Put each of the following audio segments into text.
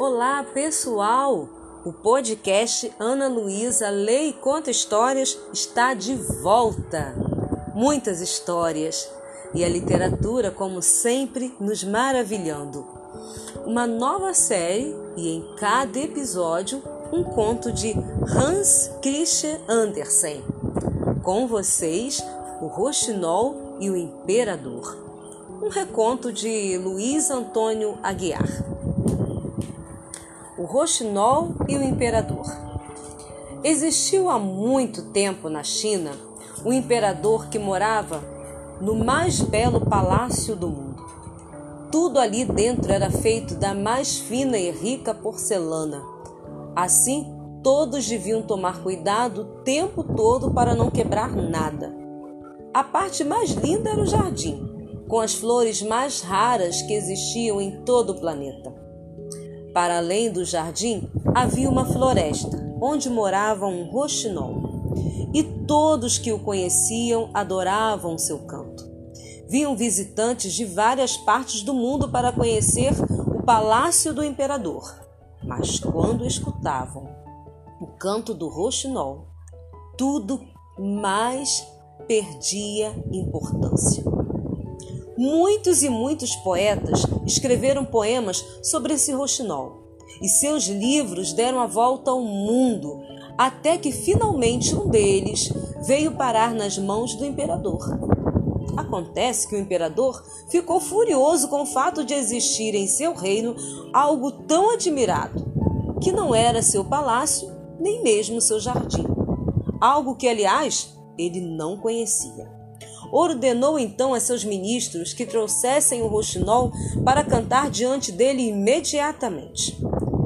Olá, pessoal! O podcast Ana Luísa e Conta Histórias está de volta. Muitas histórias e a literatura, como sempre, nos maravilhando. Uma nova série e em cada episódio um conto de Hans Christian Andersen. Com vocês, o Roxinol e o Imperador. Um reconto de Luiz Antônio Aguiar. O Roxinol e o Imperador. Existiu há muito tempo na China um imperador que morava no mais belo palácio do mundo. Tudo ali dentro era feito da mais fina e rica porcelana. Assim, todos deviam tomar cuidado o tempo todo para não quebrar nada. A parte mais linda era o jardim, com as flores mais raras que existiam em todo o planeta. Para além do jardim, havia uma floresta, onde morava um roxinol. E todos que o conheciam adoravam seu canto. Vinham visitantes de várias partes do mundo para conhecer o palácio do imperador. Mas quando escutavam o canto do roxinol, tudo mais perdia importância. Muitos e muitos poetas escreveram poemas sobre esse roxinol, e seus livros deram a volta ao mundo, até que finalmente um deles veio parar nas mãos do imperador. Acontece que o imperador ficou furioso com o fato de existir em seu reino algo tão admirado, que não era seu palácio nem mesmo seu jardim. Algo que, aliás, ele não conhecia. Ordenou então a seus ministros que trouxessem o roxinol para cantar diante dele imediatamente.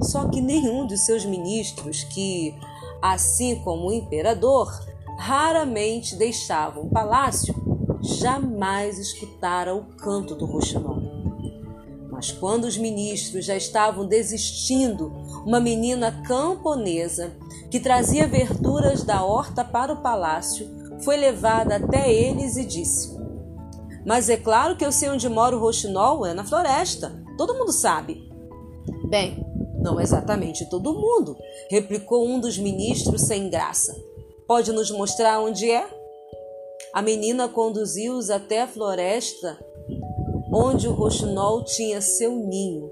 Só que nenhum de seus ministros, que, assim como o imperador, raramente deixavam o palácio, jamais escutara o canto do roxinol. Mas quando os ministros já estavam desistindo, uma menina camponesa que trazia verduras da horta para o palácio foi levada até eles e disse: Mas é claro que eu sei onde mora o roxinol, é na floresta. Todo mundo sabe. Bem, não exatamente todo mundo, replicou um dos ministros sem graça. Pode nos mostrar onde é? A menina conduziu-os até a floresta onde o roxinol tinha seu ninho.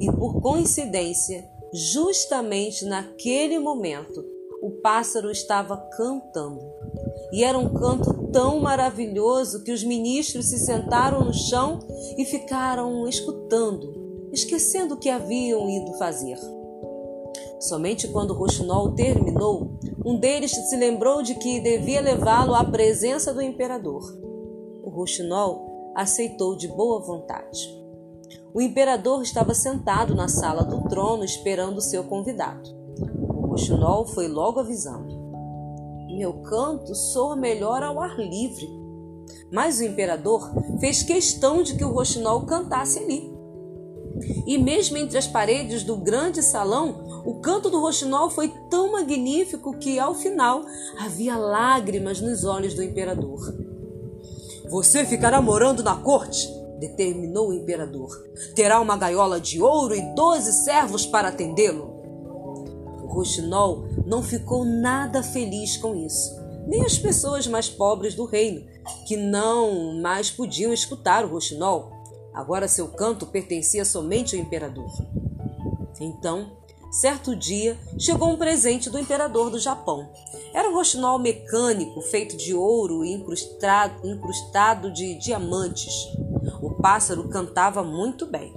E por coincidência, justamente naquele momento, o pássaro estava cantando. E era um canto tão maravilhoso que os ministros se sentaram no chão e ficaram escutando, esquecendo o que haviam ido fazer. Somente quando o roxinol terminou, um deles se lembrou de que devia levá-lo à presença do imperador. O roxinol aceitou de boa vontade. O imperador estava sentado na sala do trono esperando seu convidado. Roxinol foi logo avisando. Meu canto soa melhor ao ar livre. Mas o imperador fez questão de que o Roxinol cantasse ali. E mesmo entre as paredes do grande salão, o canto do Roxinol foi tão magnífico que, ao final, havia lágrimas nos olhos do imperador. Você ficará morando na corte, determinou o imperador. Terá uma gaiola de ouro e doze servos para atendê-lo. Roxinol não ficou nada feliz com isso, nem as pessoas mais pobres do reino, que não mais podiam escutar o Roxinol. Agora seu canto pertencia somente ao imperador. Então, certo dia, chegou um presente do imperador do Japão. Era um roxinol mecânico feito de ouro e incrustado, incrustado de diamantes. O pássaro cantava muito bem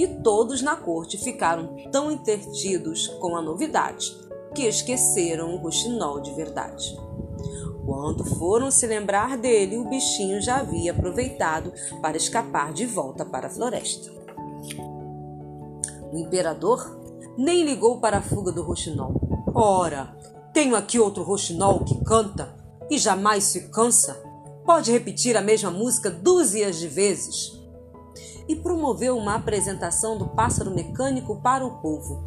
e todos na corte ficaram tão entretidos com a novidade que esqueceram o roxinol de verdade. Quando foram se lembrar dele, o bichinho já havia aproveitado para escapar de volta para a floresta. O imperador nem ligou para a fuga do roxinol. Ora, tenho aqui outro roxinol que canta e jamais se cansa. Pode repetir a mesma música dúzias de vezes e promoveu uma apresentação do pássaro mecânico para o povo.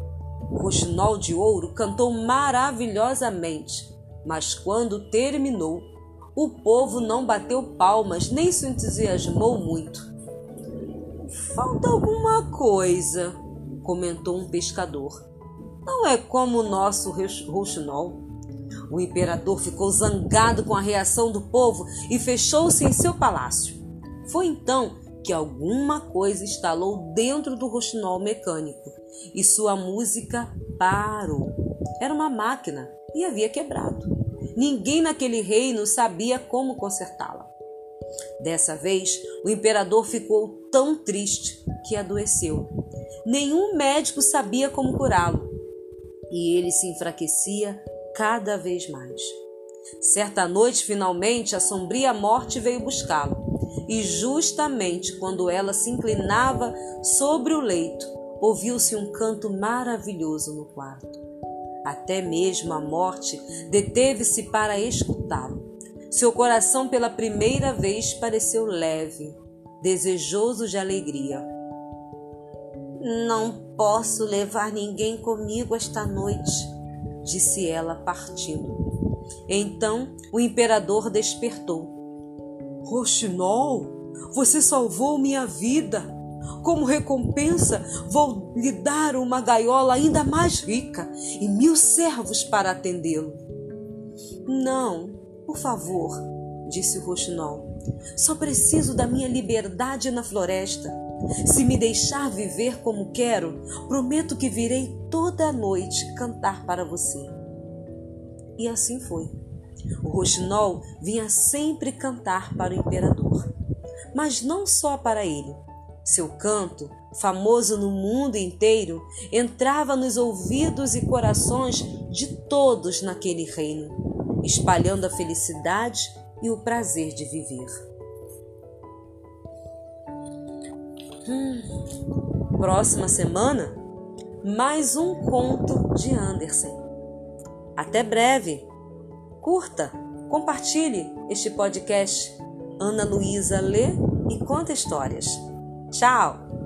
O roxinol de ouro cantou maravilhosamente, mas quando terminou, o povo não bateu palmas nem se entusiasmou muito. Falta alguma coisa, comentou um pescador. Não é como o nosso rouxinol. O imperador ficou zangado com a reação do povo e fechou-se em seu palácio. Foi então que alguma coisa estalou dentro do rouxinol mecânico e sua música parou. Era uma máquina e havia quebrado. Ninguém naquele reino sabia como consertá-la. Dessa vez, o imperador ficou tão triste que adoeceu. Nenhum médico sabia como curá-lo e ele se enfraquecia cada vez mais. Certa noite, finalmente, a sombria morte veio buscá-lo, e justamente quando ela se inclinava sobre o leito, ouviu-se um canto maravilhoso no quarto. Até mesmo a morte deteve-se para escutá-lo. Seu coração, pela primeira vez, pareceu leve, desejoso de alegria. Não posso levar ninguém comigo esta noite, disse ela, partindo. Então o imperador despertou. Rochinol, você salvou minha vida. Como recompensa, vou lhe dar uma gaiola ainda mais rica e mil servos para atendê-lo. Não, por favor, disse o Rochinol. Só preciso da minha liberdade na floresta. Se me deixar viver como quero, prometo que virei toda noite cantar para você. E assim foi. O roxinol vinha sempre cantar para o imperador, mas não só para ele. Seu canto, famoso no mundo inteiro, entrava nos ouvidos e corações de todos naquele reino, espalhando a felicidade e o prazer de viver. Hum, próxima semana, mais um conto de Anderson. Até breve. Curta, compartilhe este podcast. Ana Luísa lê e conta histórias. Tchau!